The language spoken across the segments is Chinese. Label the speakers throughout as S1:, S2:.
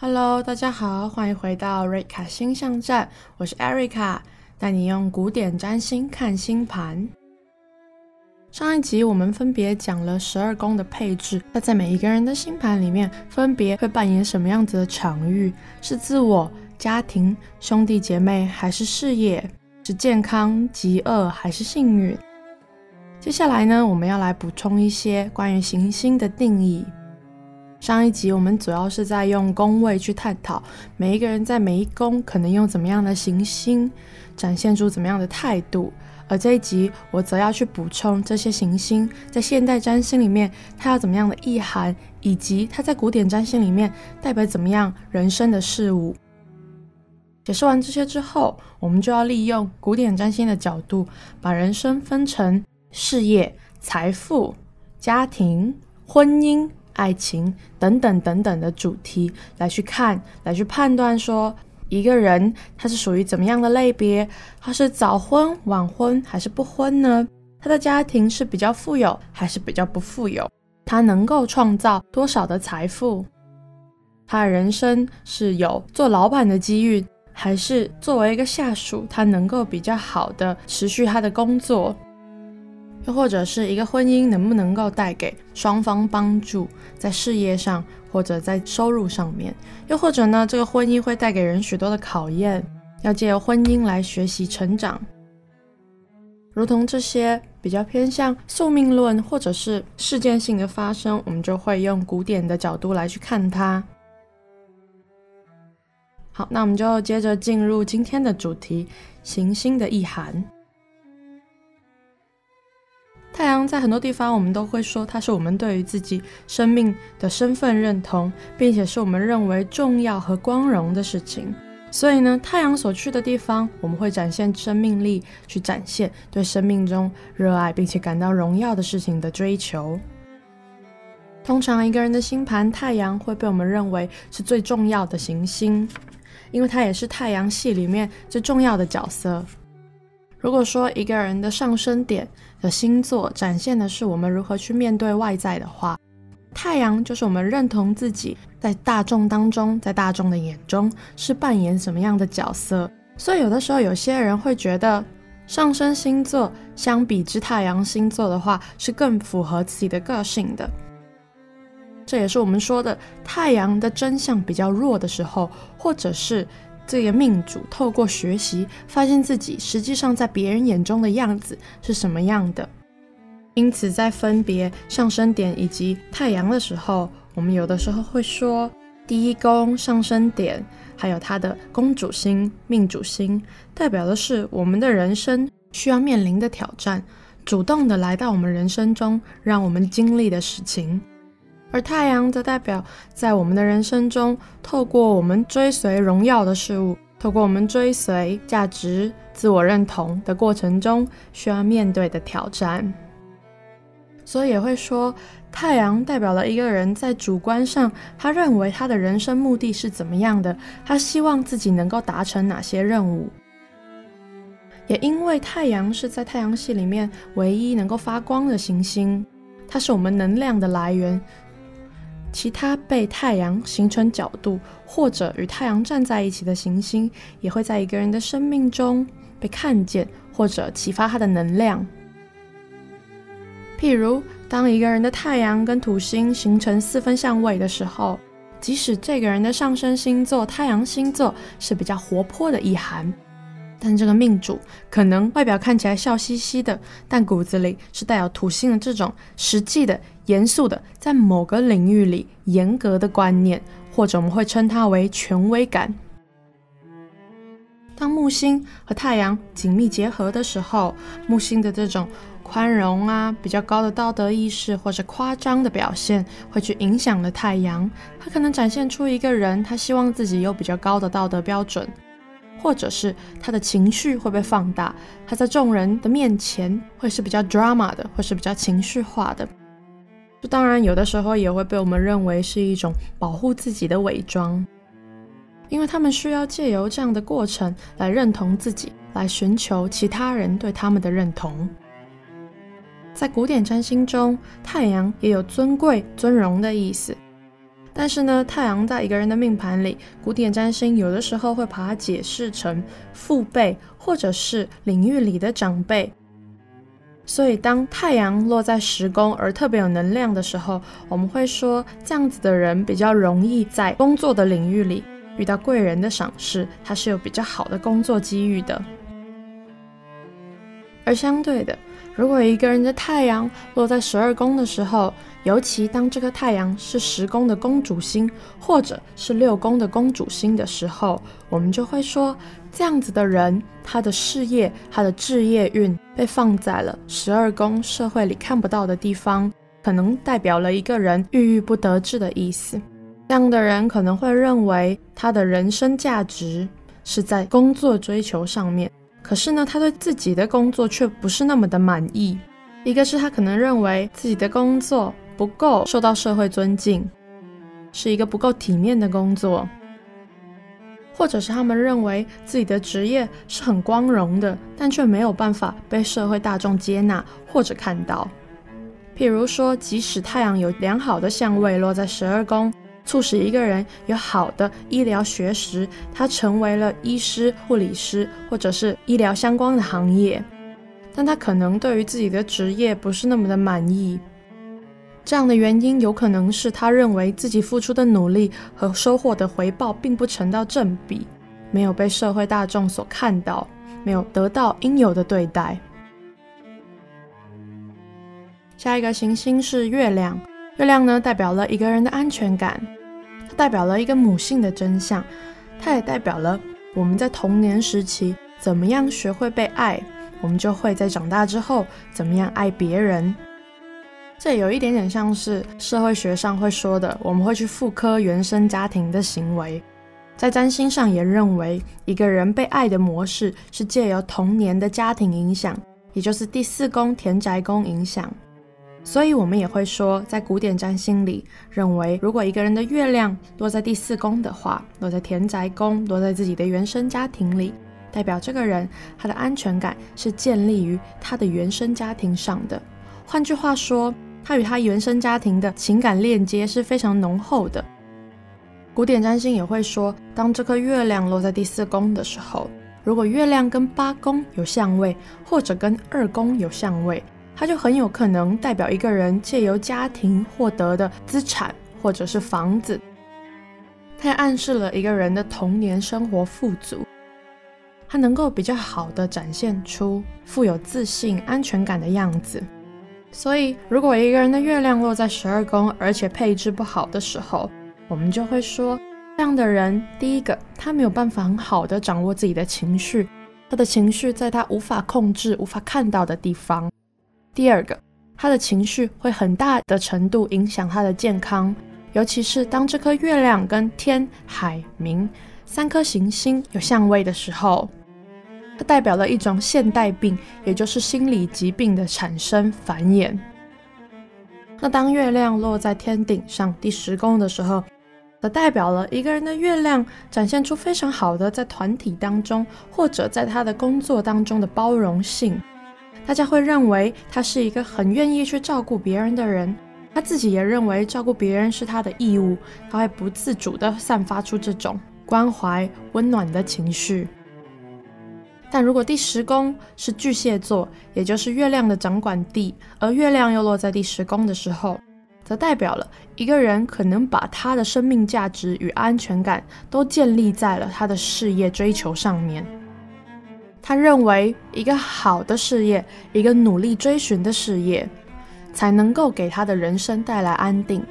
S1: Hello，大家好，欢迎回到瑞卡星象站，我是 Erica，带你用古典占星看星盘。上一集我们分别讲了十二宫的配置，那在每一个人的星盘里面，分别会扮演什么样子的场域？是自我、家庭、兄弟姐妹，还是事业？是健康、疾厄，还是幸运？接下来呢，我们要来补充一些关于行星的定义。上一集我们主要是在用宫位去探讨每一个人在每一宫可能用怎么样的行星展现出怎么样的态度，而这一集我则要去补充这些行星在现代占星里面它有怎么样的意涵，以及它在古典占星里面代表怎么样人生的事物。解释完这些之后，我们就要利用古典占星的角度，把人生分成事业、财富、家庭、婚姻。爱情等等等等的主题来去看，来去判断说一个人他是属于怎么样的类别，他是早婚、晚婚还是不婚呢？他的家庭是比较富有还是比较不富有？他能够创造多少的财富？他的人生是有做老板的机遇，还是作为一个下属，他能够比较好的持续他的工作？又或者是一个婚姻能不能够带给双方帮助，在事业上或者在收入上面？又或者呢，这个婚姻会带给人许多的考验，要借由婚姻来学习成长。如同这些比较偏向宿命论或者是事件性的发生，我们就会用古典的角度来去看它。好，那我们就接着进入今天的主题：行星的意涵。太阳在很多地方，我们都会说它是我们对于自己生命的身份认同，并且是我们认为重要和光荣的事情。所以呢，太阳所去的地方，我们会展现生命力，去展现对生命中热爱并且感到荣耀的事情的追求。通常一个人的星盘，太阳会被我们认为是最重要的行星，因为它也是太阳系里面最重要的角色。如果说一个人的上升点的星座展现的是我们如何去面对外在的话，太阳就是我们认同自己在大众当中，在大众的眼中是扮演什么样的角色。所以有的时候有些人会觉得上升星座相比之太阳星座的话是更符合自己的个性的。这也是我们说的太阳的真相比较弱的时候，或者是。这个命主透过学习，发现自己实际上在别人眼中的样子是什么样的。因此，在分别上升点以及太阳的时候，我们有的时候会说，第一宫上升点还有它的宫主星、命主星，代表的是我们的人生需要面临的挑战，主动的来到我们人生中，让我们经历的事情。而太阳则代表在我们的人生中，透过我们追随荣耀的事物，透过我们追随价值、自我认同的过程中，需要面对的挑战。所以也会说，太阳代表了一个人在主观上，他认为他的人生目的是怎么样的，他希望自己能够达成哪些任务。也因为太阳是在太阳系里面唯一能够发光的行星，它是我们能量的来源。其他被太阳形成角度，或者与太阳站在一起的行星，也会在一个人的生命中被看见，或者启发他的能量。譬如，当一个人的太阳跟土星形成四分相位的时候，即使这个人的上升星座太阳星座是比较活泼的意涵。但这个命主可能外表看起来笑嘻嘻的，但骨子里是带有土星的这种实际的、严肃的，在某个领域里严格的观念，或者我们会称它为权威感。当木星和太阳紧密结合的时候，木星的这种宽容啊、比较高的道德意识或者夸张的表现，会去影响了太阳。它可能展现出一个人，他希望自己有比较高的道德标准。或者是他的情绪会被放大，他在众人的面前会是比较 drama 的，或是比较情绪化的。这当然有的时候也会被我们认为是一种保护自己的伪装，因为他们需要借由这样的过程来认同自己，来寻求其他人对他们的认同。在古典占星中，太阳也有尊贵、尊荣的意思。但是呢，太阳在一个人的命盘里，古典占星有的时候会把它解释成父辈或者是领域里的长辈。所以，当太阳落在十宫而特别有能量的时候，我们会说这样子的人比较容易在工作的领域里遇到贵人的赏识，他是有比较好的工作机遇的。而相对的，如果一个人的太阳落在十二宫的时候，尤其当这个太阳是十宫的宫主星，或者是六宫的宫主星的时候，我们就会说，这样子的人，他的事业、他的置业运被放在了十二宫社会里看不到的地方，可能代表了一个人郁郁不得志的意思。这样的人可能会认为他的人生价值是在工作追求上面。可是呢，他对自己的工作却不是那么的满意。一个是他可能认为自己的工作不够受到社会尊敬，是一个不够体面的工作；或者是他们认为自己的职业是很光荣的，但却没有办法被社会大众接纳或者看到。譬如说，即使太阳有良好的相位落在十二宫。促使一个人有好的医疗学识，他成为了医师、护理师，或者是医疗相关的行业，但他可能对于自己的职业不是那么的满意。这样的原因有可能是他认为自己付出的努力和收获的回报并不成到正比，没有被社会大众所看到，没有得到应有的对待。下一个行星是月亮，月亮呢，代表了一个人的安全感。它代表了一个母性的真相，它也代表了我们在童年时期怎么样学会被爱，我们就会在长大之后怎么样爱别人。这有一点点像是社会学上会说的，我们会去复刻原生家庭的行为。在占星上也认为，一个人被爱的模式是借由童年的家庭影响，也就是第四宫田宅宫影响。所以，我们也会说，在古典占星里，认为如果一个人的月亮落在第四宫的话，落在田宅宫，落在自己的原生家庭里，代表这个人他的安全感是建立于他的原生家庭上的。换句话说，他与他原生家庭的情感链接是非常浓厚的。古典占星也会说，当这颗月亮落在第四宫的时候，如果月亮跟八宫有相位，或者跟二宫有相位。它就很有可能代表一个人借由家庭获得的资产或者是房子，它也暗示了一个人的童年生活富足，他能够比较好的展现出富有自信、安全感的样子。所以，如果一个人的月亮落在十二宫，而且配置不好的时候，我们就会说，这样的人，第一个，他没有办法很好的掌握自己的情绪，他的情绪在他无法控制、无法看到的地方。第二个，他的情绪会很大的程度影响他的健康，尤其是当这颗月亮跟天、海、冥三颗行星有相位的时候，它代表了一种现代病，也就是心理疾病的产生繁衍。那当月亮落在天顶上第十宫的时候，则代表了一个人的月亮展现出非常好的在团体当中或者在他的工作当中的包容性。大家会认为他是一个很愿意去照顾别人的人，他自己也认为照顾别人是他的义务，他会不自主地散发出这种关怀、温暖的情绪。但如果第十宫是巨蟹座，也就是月亮的掌管地，而月亮又落在第十宫的时候，则代表了一个人可能把他的生命价值与安全感都建立在了他的事业追求上面。他认为，一个好的事业，一个努力追寻的事业，才能够给他的人生带来安定。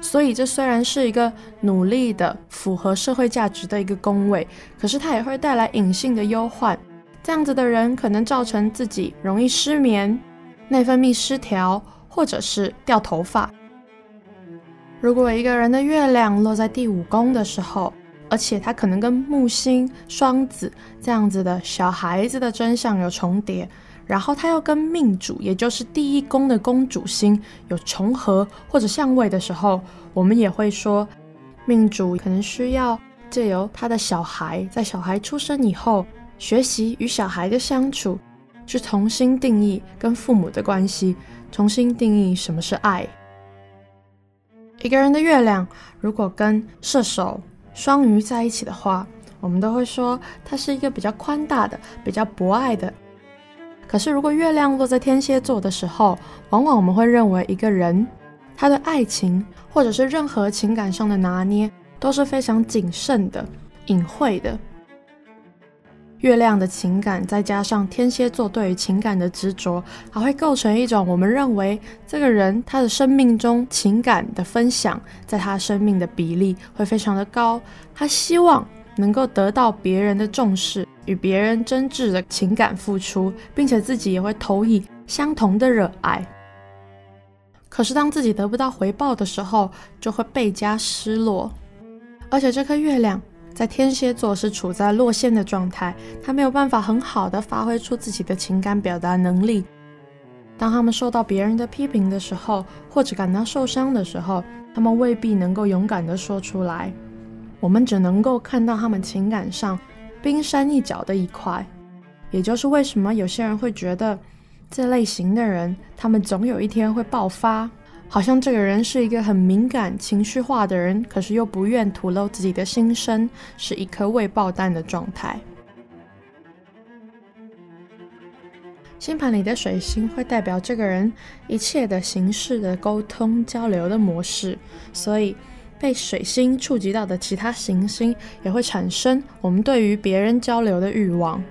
S1: 所以，这虽然是一个努力的、符合社会价值的一个宫位，可是它也会带来隐性的忧患。这样子的人可能造成自己容易失眠、内分泌失调，或者是掉头发。如果一个人的月亮落在第五宫的时候，而且他可能跟木星、双子这样子的小孩子的真相有重叠，然后他又跟命主，也就是第一宫的宫主星有重合或者相位的时候，我们也会说，命主可能需要借由他的小孩，在小孩出生以后，学习与小孩的相处，去重新定义跟父母的关系，重新定义什么是爱。一个人的月亮如果跟射手、双鱼在一起的话，我们都会说他是一个比较宽大的、比较博爱的。可是如果月亮落在天蝎座的时候，往往我们会认为一个人他的爱情或者是任何情感上的拿捏都是非常谨慎的、隐晦的。月亮的情感，再加上天蝎座对于情感的执着，还会构成一种我们认为这个人他的生命中情感的分享，在他生命的比例会非常的高。他希望能够得到别人的重视，与别人真挚的情感付出，并且自己也会投以相同的热爱。可是当自己得不到回报的时候，就会倍加失落。而且这颗月亮。在天蝎座是处在落线的状态，他没有办法很好的发挥出自己的情感表达能力。当他们受到别人的批评的时候，或者感到受伤的时候，他们未必能够勇敢的说出来。我们只能够看到他们情感上冰山一角的一块。也就是为什么有些人会觉得这类型的人，他们总有一天会爆发。好像这个人是一个很敏感、情绪化的人，可是又不愿吐露自己的心声，是一颗未爆弹的状态。星盘里的水星会代表这个人一切的形式的沟通交流的模式，所以被水星触及到的其他行星也会产生我们对于别人交流的欲望。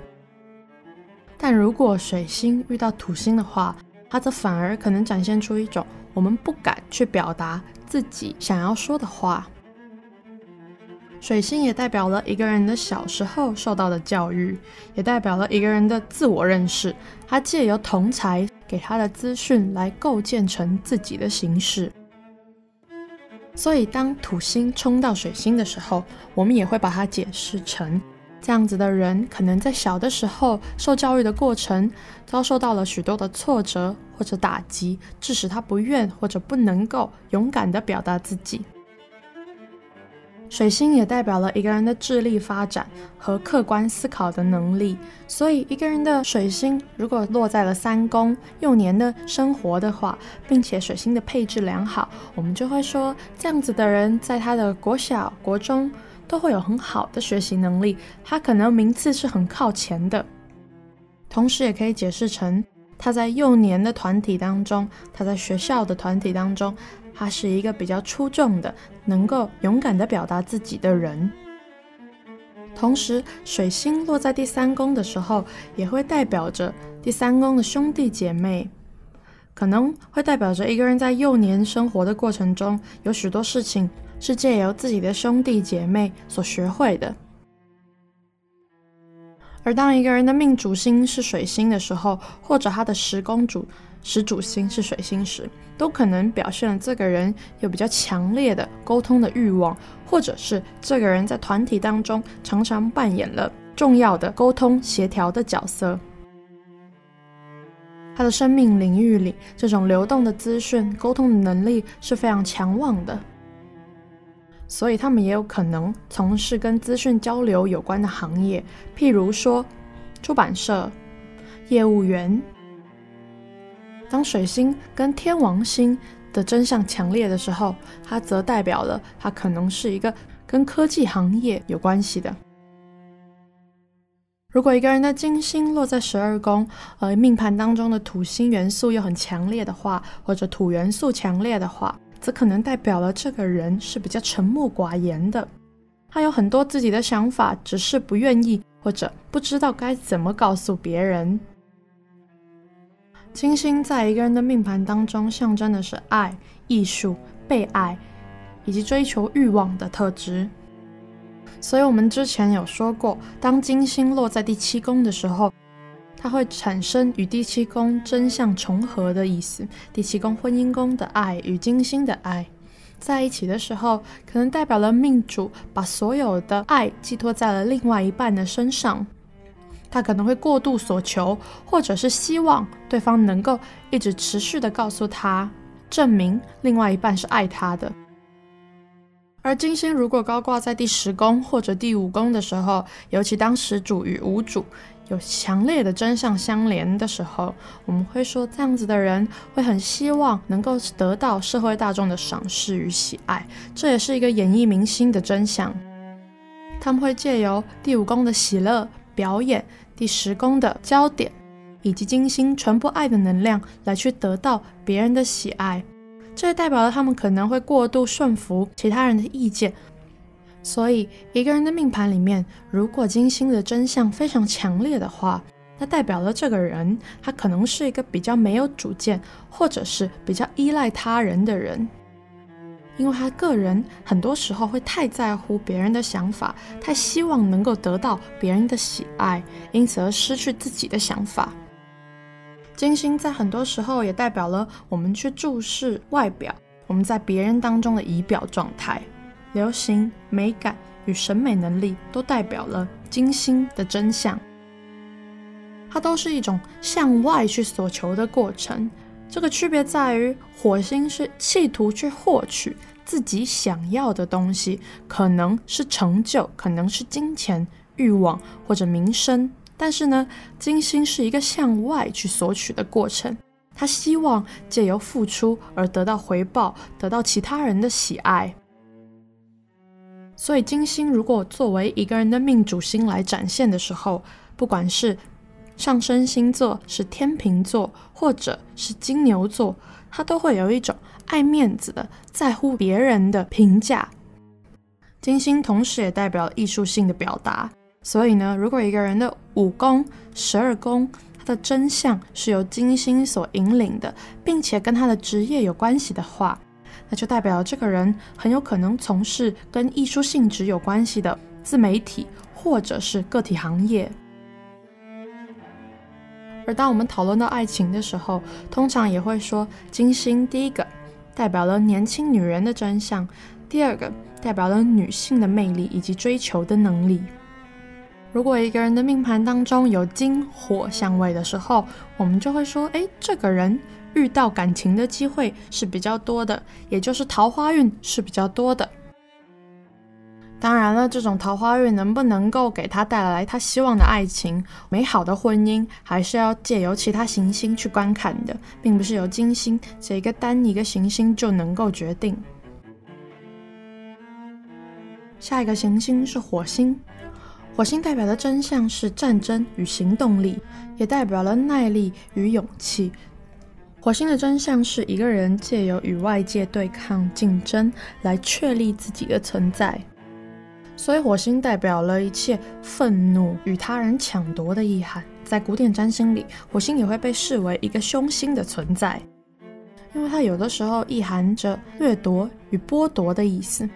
S1: 但如果水星遇到土星的话，它则反而可能展现出一种。我们不敢去表达自己想要说的话。水星也代表了一个人的小时候受到的教育，也代表了一个人的自我认识。他借由同侪给他的资讯来构建成自己的形式。所以，当土星冲到水星的时候，我们也会把它解释成。这样子的人，可能在小的时候受教育的过程，遭受到了许多的挫折或者打击，致使他不愿或者不能够勇敢地表达自己。水星也代表了一个人的智力发展和客观思考的能力，所以一个人的水星如果落在了三宫幼年的生活的话，并且水星的配置良好，我们就会说这样子的人在他的国小、国中。都会有很好的学习能力，他可能名次是很靠前的。同时，也可以解释成他在幼年的团体当中，他在学校的团体当中，他是一个比较出众的，能够勇敢地表达自己的人。同时，水星落在第三宫的时候，也会代表着第三宫的兄弟姐妹，可能会代表着一个人在幼年生活的过程中，有许多事情。是借由自己的兄弟姐妹所学会的。而当一个人的命主星是水星的时候，或者他的十宫主、十主星是水星时，都可能表现了这个人有比较强烈的沟通的欲望，或者是这个人在团体当中常常扮演了重要的沟通协调的角色。他的生命领域里，这种流动的资讯沟通的能力是非常强旺的。所以他们也有可能从事跟资讯交流有关的行业，譬如说出版社、业务员。当水星跟天王星的真相强烈的时候，它则代表了它可能是一个跟科技行业有关系的。如果一个人的金星落在十二宫，而命盘当中的土星元素又很强烈的话，或者土元素强烈的话，则可能代表了这个人是比较沉默寡言的，他有很多自己的想法，只是不愿意或者不知道该怎么告诉别人。金星在一个人的命盘当中，象征的是爱、艺术、被爱以及追求欲望的特质。所以，我们之前有说过，当金星落在第七宫的时候，它会产生与第七宫真相重合的意思。第七宫婚姻宫的爱与金星的爱在一起的时候，可能代表了命主把所有的爱寄托在了另外一半的身上。他可能会过度所求，或者是希望对方能够一直持续的告诉他，证明另外一半是爱他的。而金星如果高挂在第十宫或者第五宫的时候，尤其当时主与无主。有强烈的真相相连的时候，我们会说这样子的人会很希望能够得到社会大众的赏识与喜爱，这也是一个演艺明星的真相。他们会借由第五宫的喜乐表演，第十宫的焦点，以及金星传播爱的能量来去得到别人的喜爱，这也代表了他们可能会过度顺服其他人的意见。所以，一个人的命盘里面，如果金星的真相非常强烈的话，那代表了这个人他可能是一个比较没有主见，或者是比较依赖他人的人，因为他个人很多时候会太在乎别人的想法，太希望能够得到别人的喜爱，因此而失去自己的想法。金星在很多时候也代表了我们去注视外表，我们在别人当中的仪表状态。流行美感与审美能力都代表了金星的真相，它都是一种向外去所求的过程。这个区别在于，火星是企图去获取自己想要的东西，可能是成就，可能是金钱、欲望或者名声。但是呢，金星是一个向外去索取的过程，他希望借由付出而得到回报，得到其他人的喜爱。所以，金星如果作为一个人的命主星来展现的时候，不管是上升星座是天秤座，或者是金牛座，他都会有一种爱面子的、在乎别人的评价。金星同时也代表艺术性的表达。所以呢，如果一个人的五宫、十二宫，他的真相是由金星所引领的，并且跟他的职业有关系的话，那就代表这个人很有可能从事跟艺术性质有关系的自媒体或者是个体行业。而当我们讨论到爱情的时候，通常也会说金星第一个代表了年轻女人的真相，第二个代表了女性的魅力以及追求的能力。如果一个人的命盘当中有金火相位的时候，我们就会说，哎，这个人。遇到感情的机会是比较多的，也就是桃花运是比较多的。当然了，这种桃花运能不能够给他带来他希望的爱情、美好的婚姻，还是要借由其他行星去观看的，并不是由金星这一个单一个行星就能够决定。下一个行星是火星，火星代表的真相是战争与行动力，也代表了耐力与勇气。火星的真相是一个人借由与外界对抗竞争来确立自己的存在，所以火星代表了一切愤怒与他人抢夺的意涵。在古典占星里，火星也会被视为一个凶星的存在，因为它有的时候意含着掠夺与剥夺的意思。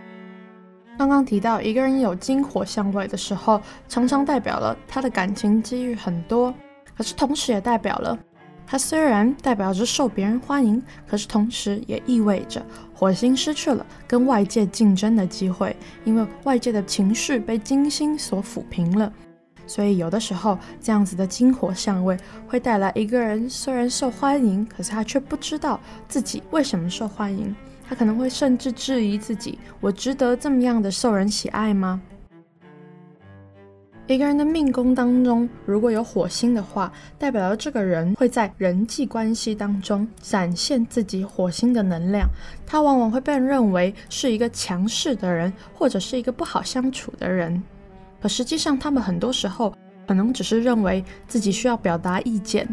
S1: 刚刚提到一个人有金火相位的时候，常常代表了他的感情机遇很多，可是同时也代表了。它虽然代表着受别人欢迎，可是同时也意味着火星失去了跟外界竞争的机会，因为外界的情绪被金星所抚平了。所以有的时候，这样子的金火相位会带来一个人虽然受欢迎，可是他却不知道自己为什么受欢迎。他可能会甚至质疑自己：我值得这么样的受人喜爱吗？一个人的命宫当中，如果有火星的话，代表了这个人会在人际关系当中展现自己火星的能量。他往往会被认为是一个强势的人，或者是一个不好相处的人。可实际上，他们很多时候可能只是认为自己需要表达意见。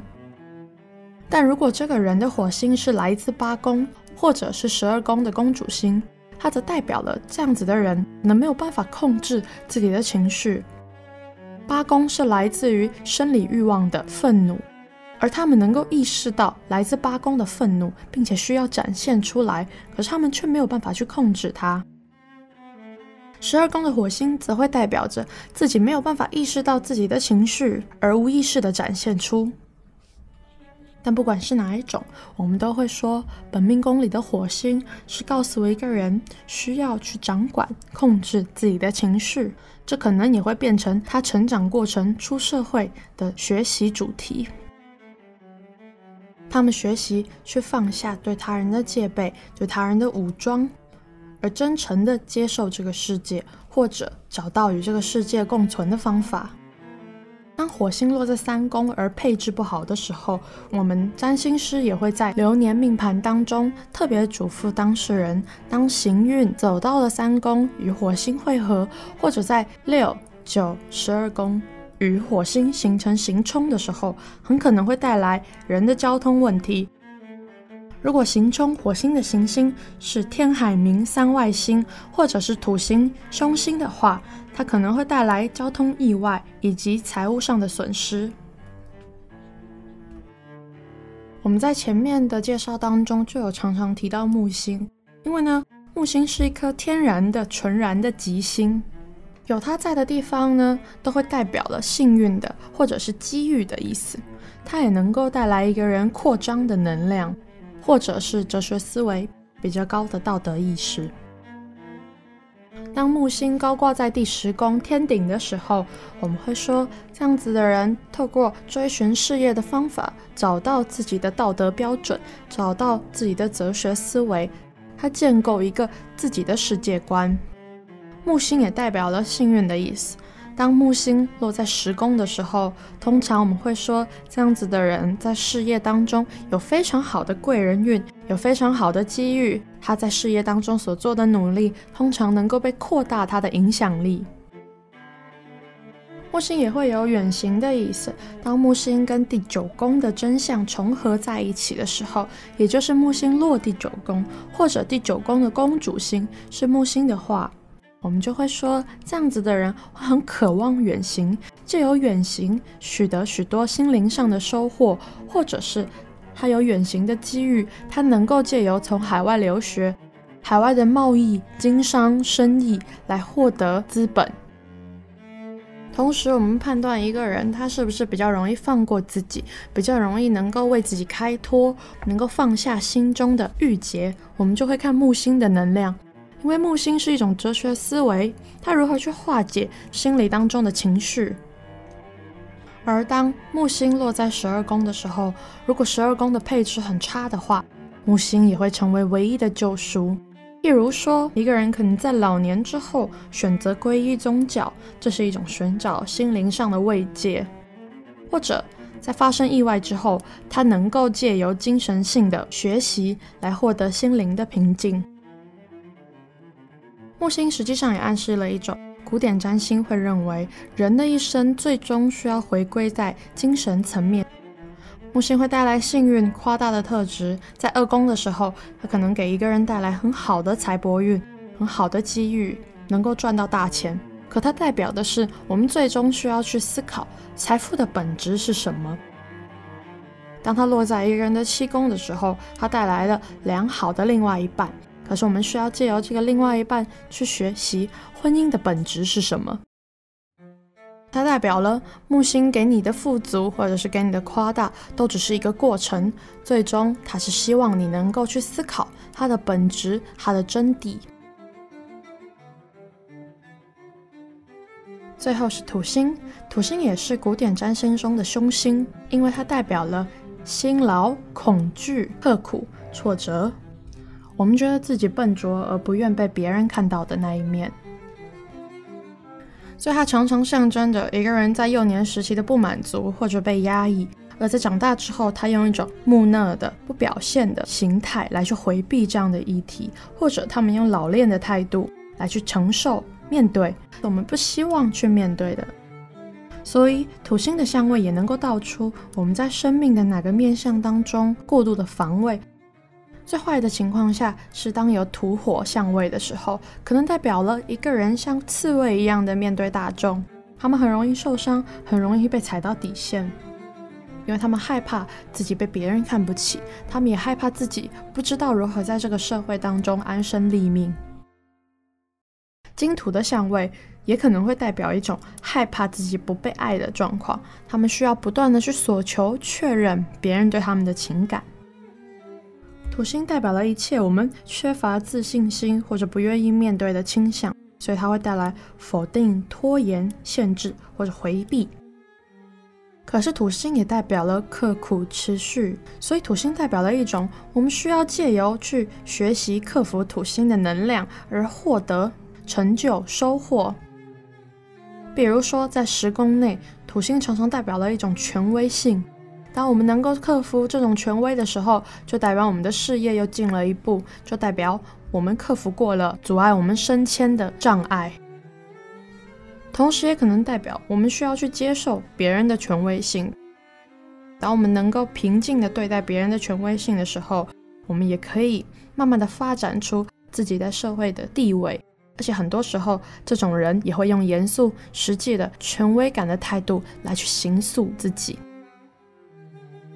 S1: 但如果这个人的火星是来自八宫或者是十二宫的宫主星，它则代表了这样子的人能没有办法控制自己的情绪。八宫是来自于生理欲望的愤怒，而他们能够意识到来自八宫的愤怒，并且需要展现出来，可是他们却没有办法去控制它。十二宫的火星则会代表着自己没有办法意识到自己的情绪，而无意识的展现出。但不管是哪一种，我们都会说，本命宫里的火星是告诉一个人需要去掌管、控制自己的情绪。这可能也会变成他成长过程、出社会的学习主题。他们学习去放下对他人的戒备、对他人的武装，而真诚的接受这个世界，或者找到与这个世界共存的方法。当火星落在三宫而配置不好的时候，我们占星师也会在流年命盘当中特别嘱咐当事人，当行运走到了三宫与火星会合，或者在六、九、十二宫与火星形成行冲的时候，很可能会带来人的交通问题。如果刑冲火星的行星是天海冥三外星，或者是土星凶星的话，它可能会带来交通意外以及财务上的损失。我们在前面的介绍当中就有常常提到木星，因为呢，木星是一颗天然的、纯然的吉星，有它在的地方呢，都会代表了幸运的或者是机遇的意思。它也能够带来一个人扩张的能量。或者是哲学思维比较高的道德意识。当木星高挂在第十宫天顶的时候，我们会说，这样子的人透过追寻事业的方法，找到自己的道德标准，找到自己的哲学思维，他建构一个自己的世界观。木星也代表了幸运的意思。当木星落在十宫的时候，通常我们会说，这样子的人在事业当中有非常好的贵人运，有非常好的机遇。他在事业当中所做的努力，通常能够被扩大他的影响力。木星也会有远行的意思。当木星跟第九宫的真相重合在一起的时候，也就是木星落第九宫，或者第九宫的宫主星是木星的话。我们就会说，这样子的人会很渴望远行，借由远行取得许多心灵上的收获，或者是他有远行的机遇，他能够借由从海外留学、海外的贸易、经商、生意来获得资本。同时，我们判断一个人他是不是比较容易放过自己，比较容易能够为自己开脱，能够放下心中的郁结，我们就会看木星的能量。因为木星是一种哲学思维，它如何去化解心理当中的情绪。而当木星落在十二宫的时候，如果十二宫的配置很差的话，木星也会成为唯一的救赎。譬如说，一个人可能在老年之后选择皈依宗教，这是一种寻找心灵上的慰藉；或者在发生意外之后，他能够借由精神性的学习来获得心灵的平静。木星实际上也暗示了一种古典占星会认为，人的一生最终需要回归在精神层面。木星会带来幸运、夸大的特质，在二宫的时候，它可能给一个人带来很好的财帛运、很好的机遇，能够赚到大钱。可它代表的是，我们最终需要去思考财富的本质是什么。当它落在一个人的七宫的时候，它带来了良好的另外一半。可是我们需要借由这个另外一半去学习婚姻的本质是什么。它代表了木星给你的富足，或者是给你的夸大，都只是一个过程。最终，它是希望你能够去思考它的本质，它的真谛。最后是土星，土星也是古典占星中的凶星，因为它代表了辛劳、恐惧、刻苦、挫折。我们觉得自己笨拙而不愿被别人看到的那一面，所以它常常象征着一个人在幼年时期的不满足或者被压抑，而在长大之后，他用一种木讷的不表现的形态来去回避这样的议题，或者他们用老练的态度来去承受面对我们不希望去面对的。所以土星的相位也能够道出我们在生命的哪个面向当中过度的防卫。最坏的情况下是当有土火相位的时候，可能代表了一个人像刺猬一样的面对大众，他们很容易受伤，很容易被踩到底线，因为他们害怕自己被别人看不起，他们也害怕自己不知道如何在这个社会当中安身立命。金土的相位也可能会代表一种害怕自己不被爱的状况，他们需要不断的去索求确认别人对他们的情感。土星代表了一切我们缺乏自信心或者不愿意面对的倾向，所以它会带来否定、拖延、限制或者回避。可是土星也代表了刻苦、持续，所以土星代表了一种我们需要借由去学习克服土星的能量而获得成就、收获。比如说，在十宫内，土星常常代表了一种权威性。当我们能够克服这种权威的时候，就代表我们的事业又进了一步，就代表我们克服过了阻碍我们升迁的障碍。同时，也可能代表我们需要去接受别人的权威性。当我们能够平静地对待别人的权威性的时候，我们也可以慢慢地发展出自己在社会的地位。而且很多时候，这种人也会用严肃、实际的权威感的态度来去形塑自己。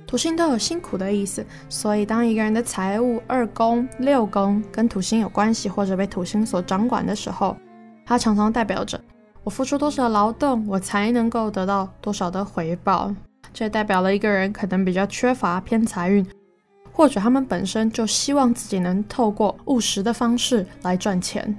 S1: 土星都有辛苦的意思，所以当一个人的财务二宫、六宫跟土星有关系，或者被土星所掌管的时候，它常常代表着我付出多少劳动，我才能够得到多少的回报。这代表了一个人可能比较缺乏偏财运，或者他们本身就希望自己能透过务实的方式来赚钱。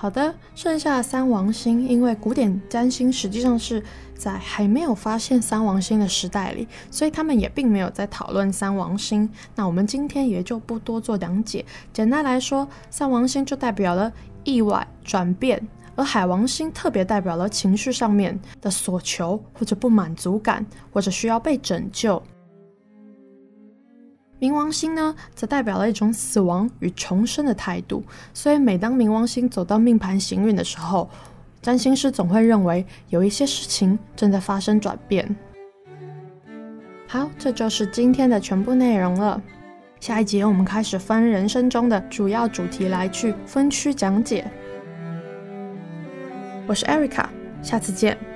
S1: 好的，剩下的三王星，因为古典占星实际上是在还没有发现三王星的时代里，所以他们也并没有在讨论三王星。那我们今天也就不多做讲解。简单来说，三王星就代表了意外转变，而海王星特别代表了情绪上面的所求或者不满足感，或者需要被拯救。冥王星呢，则代表了一种死亡与重生的态度。所以，每当冥王星走到命盘行运的时候，占星师总会认为有一些事情正在发生转变。好，这就是今天的全部内容了。下一集我们开始分人生中的主要主题来去分区讲解。我是 Erica，下次见。